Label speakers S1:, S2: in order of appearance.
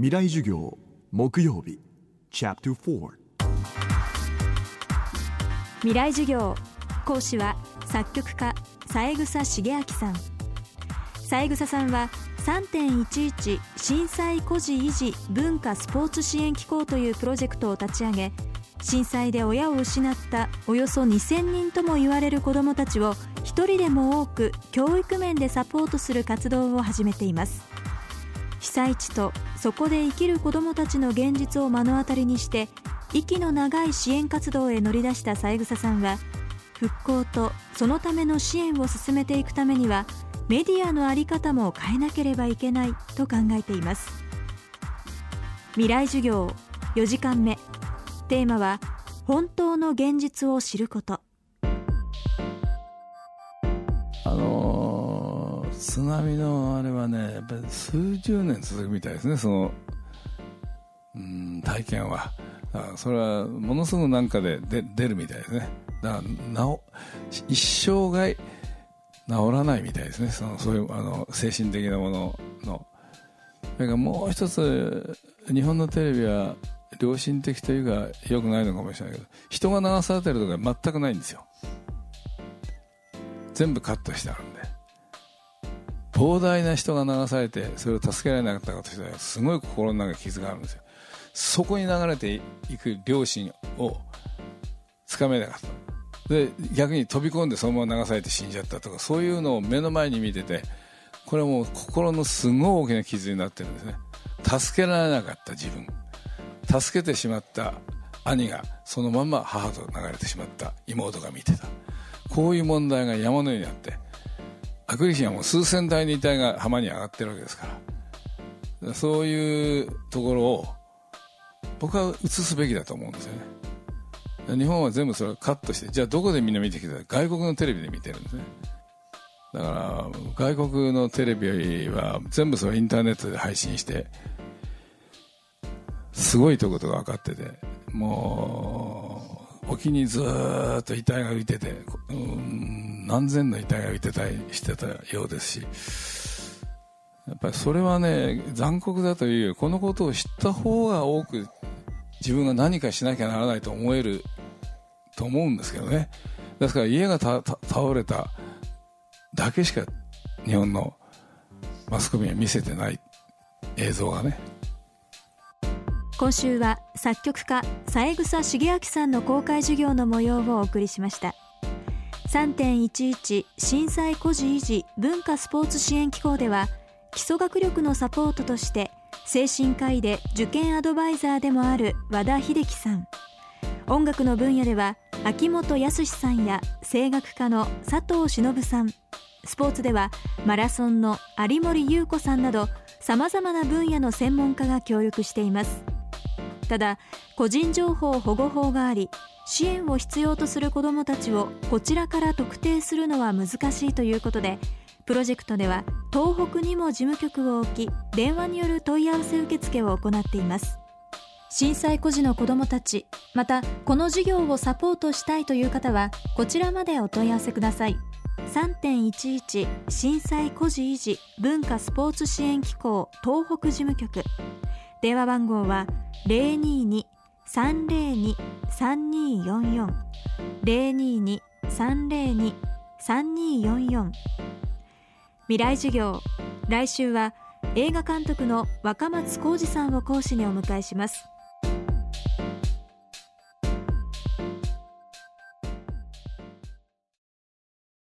S1: 未来授業木曜日
S2: 未来授業講師は作曲家三枝茂明さん。三枝さんは3.11震災孤児維持文化スポーツ支援機構というプロジェクトを立ち上げ震災で親を失ったおよそ2000人とも言われる子どもたちを一人でも多く教育面でサポートする活動を始めています。災地とそこで生きる子どもたちの現実を目の当たりにして息の長い支援活動へ乗り出した三枝さんは復興とそのための支援を進めていくためにはメディアの在り方も変えなければいけないと考えています。未来授業4時間目。テーマは本当の現実を知ること。
S3: あのー津波のあれはねやっぱり数十年続くみたいですねそのうん体験は。それはものすごくなんかでで出るみたいですね。だからなお一生涯治らないみたいですね。そのそういうあの精神的なものの。それからもう一つ日本のテレビは良心的というか良くないのかもしれないけど人が流されてるとか全くないんですよ。全部カットしてあるんで。膨大な人が流されてそれを助けられなかったかとしたらすごい心の中傷があるんですよ。そこに流れていく両親をつかめなかった。で逆に飛び込んでそのまま流されて死んじゃったとかそういうのを目の前に見ててこれはもう心のすごい大きな傷になってるんですね。助けられなかった自分。助けてしまった兄がそのまま母と流れてしまった妹が見てた。こういう問題が山のようにあってアクリシンはもう数千体の遺体が浜に上がってるわけですから。そういうところを僕は映すべきだと思うんですよね。日本は全部それをカットしてじゃあどこでみんな見てきた外国のテレビで見てるんですね。だから外国のテレビは全部それインターネットで配信してすごいとことが分かっててもう沖にずっと遺体が浮いててうん何千の遺体が浮いてたりしてたようですしやっぱりそれはね残酷だというこのことを知った方が多く自分が何かしなきゃならないと思えると思うんですけどね。ですから家が倒れただけしか日本のマスコミは見せてない映像がね。
S2: 今週は作曲家三枝茂明さんの公開授業の模様をお送りしました。3.11震災孤児維持文化スポーツ支援機構では基礎学力のサポートとして精神科医で受験アドバイザーでもある和田秀樹さん。音楽の分野では秋元康さんや声楽家の佐藤忍さん。スポーツではマラソンの有森裕子さんなどさまざまな分野の専門家が協力しています。ただ個人情報保護法があり支援を必要とする子どもたちをこちらから特定するのは難しいということでプロジェクトでは東北にも事務局を置き電話による問い合わせ受付を行っています。震災孤児の子どもたちまたこの事業をサポートしたいという方はこちらまでお問い合わせください。3.11震災孤児維持文化スポーツ支援機構東北事務局。電話番号は022-302-3244 022-302-3244未来授業。来週は映画監督の若松浩二さんを講師にお迎えします。